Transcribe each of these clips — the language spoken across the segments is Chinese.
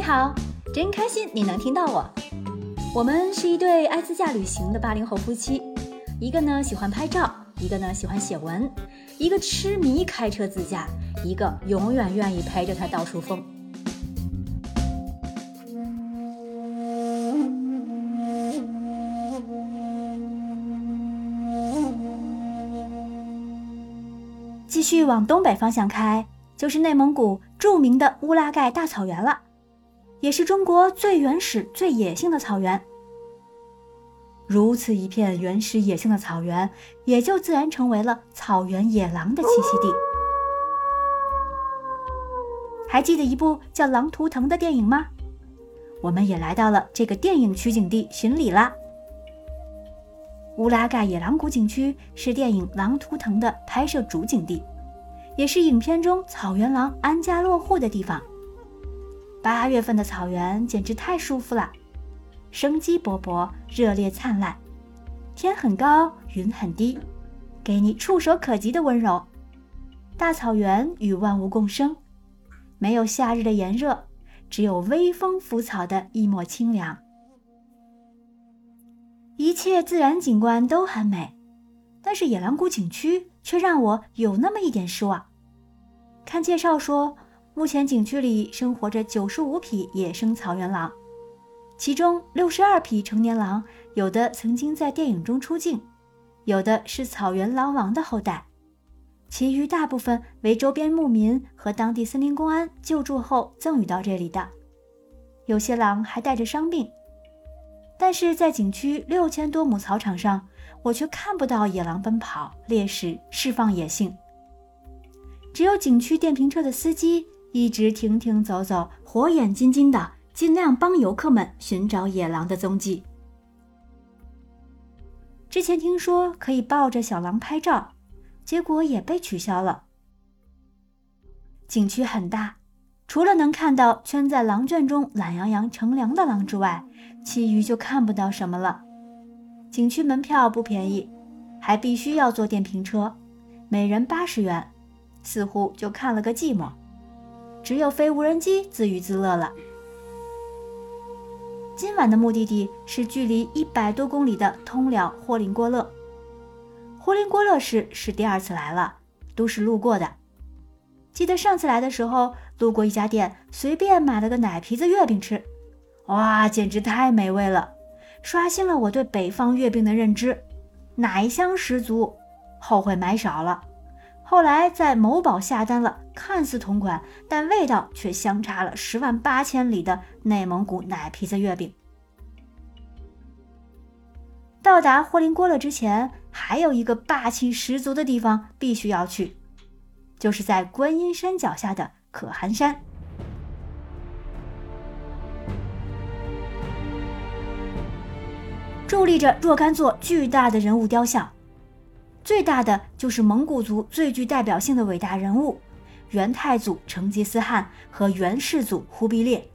你好，真开心你能听到我。我们是一对爱自驾旅行的八零后夫妻，一个呢喜欢拍照，一个呢喜欢写文，一个痴迷开车自驾，一个永远愿意陪着他到处疯。继续往东北方向开，就是内蒙古著名的乌拉盖大草原了，也是中国最原始、最野性的草原。如此一片原始野性的草原，也就自然成为了草原野狼的栖息地。还记得一部叫《狼图腾》的电影吗？我们也来到了这个电影取景地巡礼啦。乌拉盖野狼谷景区是电影《狼图腾》的拍摄主景地，也是影片中草原狼安家落户的地方。八月份的草原简直太舒服了，生机勃勃，热烈灿烂，天很高，云很低，给你触手可及的温柔。大草原与万物共生，没有夏日的炎热，只有微风拂草的一抹清凉。一切自然景观都很美，但是野狼谷景区却让我有那么一点失望。看介绍说，目前景区里生活着九十五匹野生草原狼，其中六十二匹成年狼，有的曾经在电影中出镜，有的是草原狼王的后代，其余大部分为周边牧民和当地森林公安救助后赠予到这里的。有些狼还带着伤病。但是在景区六千多亩草场上，我却看不到野狼奔跑、猎食、释放野性。只有景区电瓶车的司机一直停停走走，火眼金睛的尽量帮游客们寻找野狼的踪迹。之前听说可以抱着小狼拍照，结果也被取消了。景区很大。除了能看到圈在狼圈中懒洋洋乘凉的狼之外，其余就看不到什么了。景区门票不便宜，还必须要坐电瓶车，每人八十元，似乎就看了个寂寞。只有飞无人机自娱自乐了。今晚的目的地是距离一百多公里的通辽霍林郭勒。霍林郭勒市是第二次来了，都是路过的。记得上次来的时候，路过一家店，随便买了个奶皮子月饼吃，哇，简直太美味了，刷新了我对北方月饼的认知，奶香十足，后悔买少了。后来在某宝下单了看似同款，但味道却相差了十万八千里的内蒙古奶皮子月饼。到达霍林郭勒之前，还有一个霸气十足的地方必须要去。就是在观音山脚下的可汗山，伫立着若干座巨大的人物雕像，最大的就是蒙古族最具代表性的伟大人物元太祖成吉思汗和元世祖忽必烈，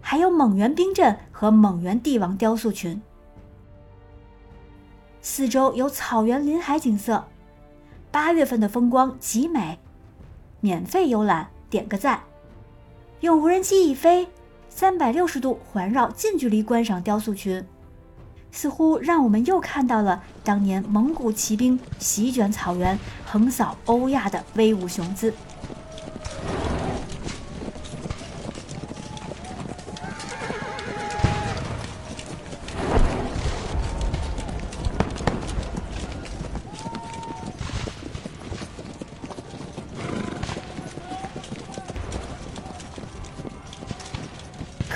还有蒙元兵阵和蒙元帝王雕塑群，四周有草原林海景色。八月份的风光极美，免费游览点个赞。用无人机一飞，三百六十度环绕，近距离观赏雕塑群，似乎让我们又看到了当年蒙古骑兵席卷草原、横扫欧亚的威武雄姿。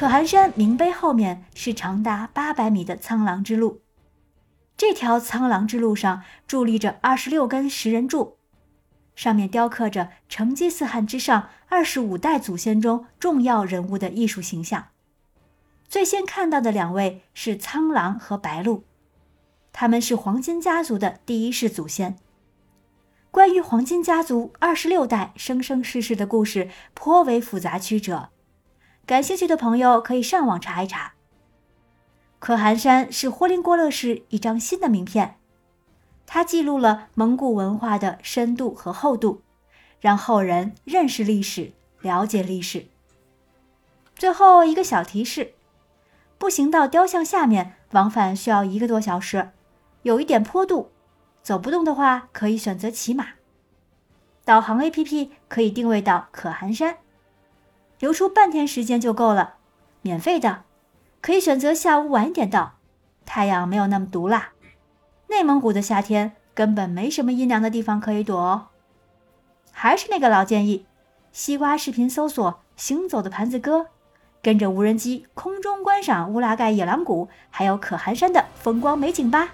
可汗山明碑后面是长达八百米的苍狼之路，这条苍狼之路上伫立着二十六根石人柱，上面雕刻着成吉思汗之上二十五代祖先中重要人物的艺术形象。最先看到的两位是苍狼和白鹿，他们是黄金家族的第一世祖先。关于黄金家族二十六代生生世世的故事颇为复杂曲折。感兴趣的朋友可以上网查一查。可汗山是霍林郭勒市一张新的名片，它记录了蒙古文化的深度和厚度，让后人认识历史、了解历史。最后一个小提示：步行到雕像下面往返需要一个多小时，有一点坡度，走不动的话可以选择骑马。导航 APP 可以定位到可汗山，留出半天时间就够了，免费的，可以选择下午晚一点到，太阳没有那么毒辣。内蒙古的夏天根本没什么阴凉的地方可以躲哦。还是那个老建议，西瓜视频搜索“行走的盘子哥”。跟着无人机空中观赏乌拉盖野狼谷，还有可汗山的风光美景吧。